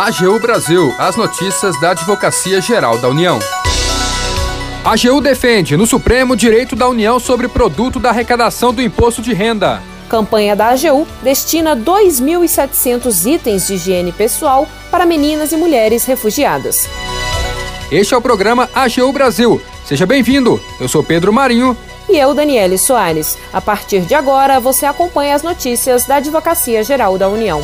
AGU Brasil, as notícias da Advocacia Geral da União. A AGU defende no Supremo direito da União sobre produto da arrecadação do imposto de renda. Campanha da AGU destina 2.700 itens de higiene pessoal para meninas e mulheres refugiadas. Este é o programa AGU Brasil. Seja bem-vindo. Eu sou Pedro Marinho. E eu, Daniele Soares. A partir de agora, você acompanha as notícias da Advocacia Geral da União.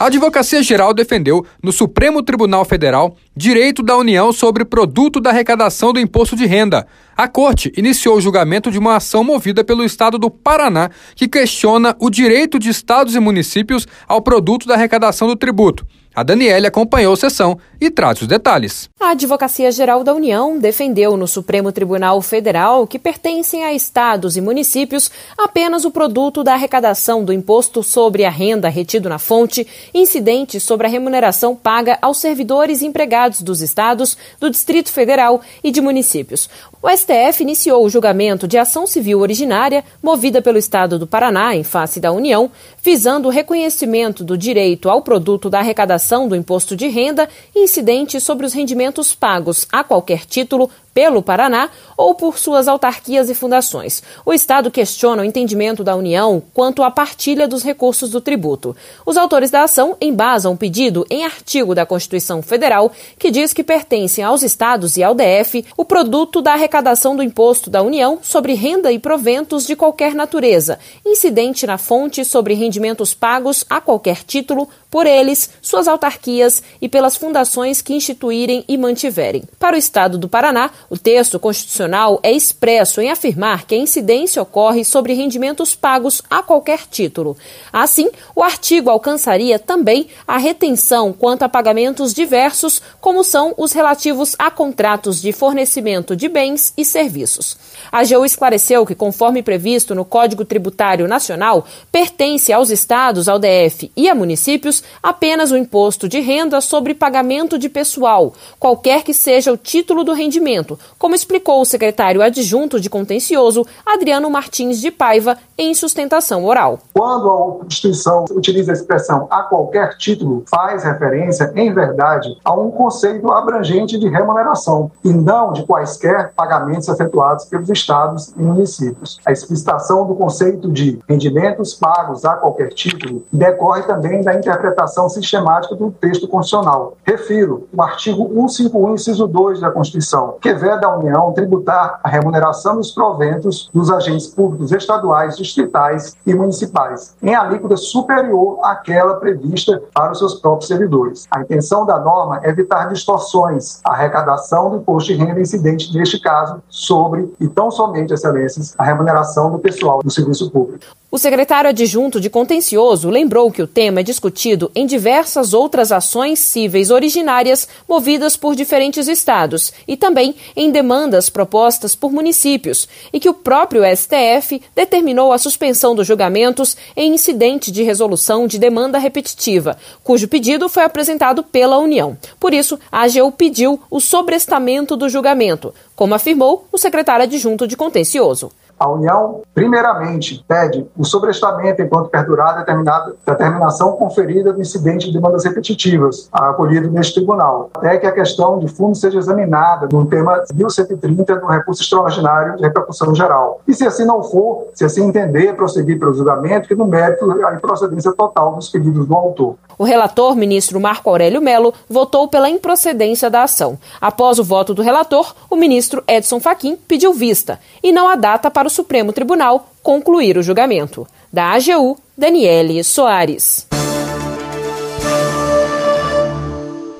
A Advocacia Geral defendeu, no Supremo Tribunal Federal, direito da União sobre produto da arrecadação do imposto de renda. A Corte iniciou o julgamento de uma ação movida pelo Estado do Paraná, que questiona o direito de estados e municípios ao produto da arrecadação do tributo. A Daniele acompanhou a sessão e traz os detalhes. A Advocacia Geral da União defendeu no Supremo Tribunal Federal que pertencem a estados e municípios apenas o produto da arrecadação do imposto sobre a renda retido na fonte, incidente sobre a remuneração paga aos servidores empregados dos estados, do Distrito Federal e de municípios. O STF iniciou o julgamento de ação civil originária movida pelo Estado do Paraná em face da União, visando o reconhecimento do direito ao produto da arrecadação do imposto de renda incidente sobre os rendimentos pagos a qualquer título pelo Paraná ou por suas autarquias e fundações. O Estado questiona o entendimento da União quanto à partilha dos recursos do tributo. Os autores da ação embasam o pedido em artigo da Constituição Federal que diz que pertencem aos estados e ao DF o produto da arrecadação do imposto da União sobre renda e proventos de qualquer natureza, incidente na fonte sobre rendimentos pagos a qualquer título por eles, suas autarquias e pelas fundações que instituírem e mantiverem. Para o Estado do Paraná, o texto constitucional é expresso em afirmar que a incidência ocorre sobre rendimentos pagos a qualquer título. Assim, o artigo alcançaria também a retenção quanto a pagamentos diversos, como são os relativos a contratos de fornecimento de bens e serviços. A AGU esclareceu que, conforme previsto no Código Tributário Nacional, pertence aos estados, ao DF e a municípios apenas o imposto de renda sobre pagamento de pessoal, qualquer que seja o título do rendimento, como explicou o secretário adjunto de contencioso, Adriano Martins de Paiva, em sustentação oral. Quando a Constituição utiliza a expressão a qualquer título, faz referência, em verdade, a um conceito abrangente de remuneração e não de quaisquer pagamentos efetuados pelos estados e municípios. A explicitação do conceito de rendimentos pagos a qualquer título decorre também da interpretação sistemática do texto constitucional. Refiro o artigo 151, inciso 2 da Constituição, que veda à União tributar a remuneração dos proventos dos agentes públicos estaduais, distritais e municipais, em alíquota superior àquela prevista para os seus próprios servidores. A intenção da norma é evitar distorções, a arrecadação do imposto de renda incidente, neste caso, sobre e tão somente, excelências, a remuneração do pessoal do serviço público. O secretário adjunto de contencioso lembrou que o tema é discutido em diversas outras ações cíveis originárias movidas por diferentes estados e também em demandas propostas por municípios e que o próprio STF determinou a suspensão dos julgamentos em incidente de resolução de demanda repetitiva, cujo pedido foi apresentado pela União. Por isso, a AGU pediu o sobrestamento do julgamento, como afirmou o secretário adjunto de contencioso. A União, primeiramente, pede o sobrestamento enquanto perdurar a determinação conferida do incidente de demandas repetitivas acolhido neste tribunal, até que a questão de fundo seja examinada no tema 1130 do recurso extraordinário de repercussão geral. E se assim não for, se assim entender, prosseguir pelo julgamento, que no mérito a improcedência total dos pedidos do autor. O relator, ministro Marco Aurélio Melo, votou pela improcedência da ação. Após o voto do relator, o ministro Edson Fachin pediu vista e não a data para o Supremo Tribunal concluir o julgamento. Da AGU, Daniele Soares.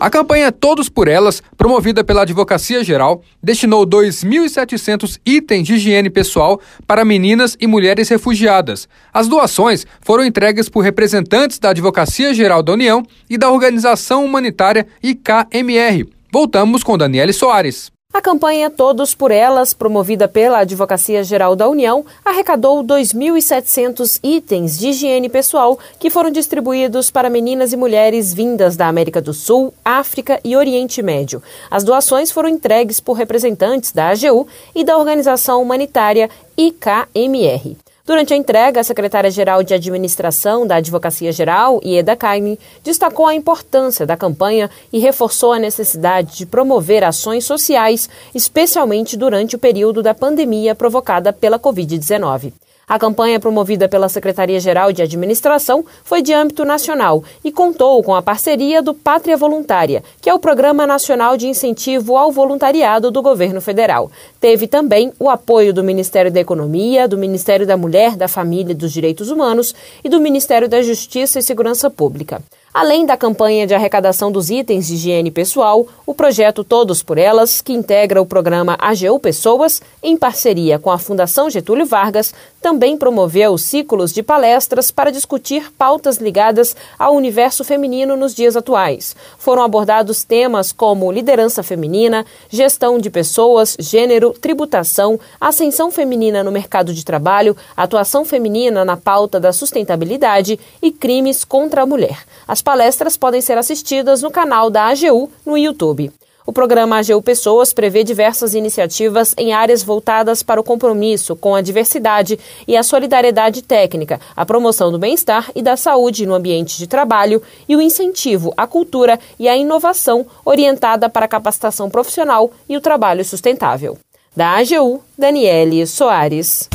A campanha Todos por Elas, promovida pela Advocacia Geral, destinou 2.700 itens de higiene pessoal para meninas e mulheres refugiadas. As doações foram entregues por representantes da Advocacia Geral da União e da organização humanitária IKMR. Voltamos com Daniele Soares. A campanha Todos por Elas, promovida pela Advocacia Geral da União, arrecadou 2.700 itens de higiene pessoal que foram distribuídos para meninas e mulheres vindas da América do Sul, África e Oriente Médio. As doações foram entregues por representantes da AGU e da organização humanitária IKMR. Durante a entrega, a secretária-geral de Administração da Advocacia Geral, Ieda Caime, destacou a importância da campanha e reforçou a necessidade de promover ações sociais, especialmente durante o período da pandemia provocada pela Covid-19. A campanha promovida pela Secretaria-Geral de Administração foi de âmbito nacional e contou com a parceria do Pátria Voluntária, que é o Programa Nacional de Incentivo ao Voluntariado do Governo Federal. Teve também o apoio do Ministério da Economia, do Ministério da Mulher, da Família e dos Direitos Humanos e do Ministério da Justiça e Segurança Pública. Além da campanha de arrecadação dos itens de higiene pessoal, o projeto Todos por Elas, que integra o programa AGU Pessoas, em parceria com a Fundação Getúlio Vargas, também promoveu ciclos de palestras para discutir pautas ligadas ao universo feminino nos dias atuais. Foram abordados temas como liderança feminina, gestão de pessoas, gênero, tributação, ascensão feminina no mercado de trabalho, atuação feminina na pauta da sustentabilidade e crimes contra a mulher. As palestras podem ser assistidas no canal da AGU no YouTube. O programa AGU Pessoas prevê diversas iniciativas em áreas voltadas para o compromisso com a diversidade e a solidariedade técnica, a promoção do bem-estar e da saúde no ambiente de trabalho e o incentivo à cultura e à inovação orientada para a capacitação profissional e o trabalho sustentável. Da AGU, Daniele Soares.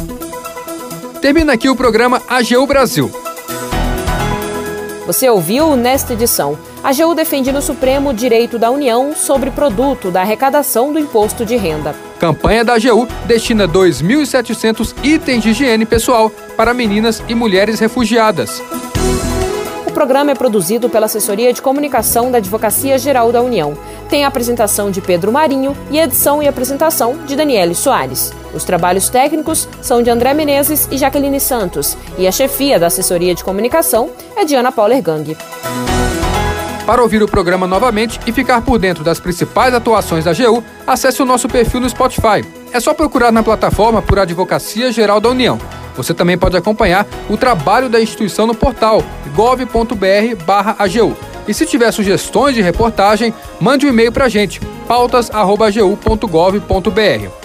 Termina aqui o programa AGU Brasil. Você ouviu nesta edição. A AGU defende no Supremo o direito da União sobre produto da arrecadação do imposto de renda. Campanha da AGU destina 2.700 itens de higiene pessoal para meninas e mulheres refugiadas. O programa é produzido pela Assessoria de Comunicação da Advocacia Geral da União. Tem a apresentação de Pedro Marinho e edição e apresentação de Daniele Soares. Os trabalhos técnicos são de André Menezes e Jaqueline Santos, e a chefia da assessoria de comunicação é de Ana Paula Ergang. Para ouvir o programa novamente e ficar por dentro das principais atuações da AGU, acesse o nosso perfil no Spotify. É só procurar na plataforma por Advocacia Geral da União. Você também pode acompanhar o trabalho da instituição no portal gov.br/agu. E se tiver sugestões de reportagem, mande um e-mail para a gente, pautas@agu.gov.br.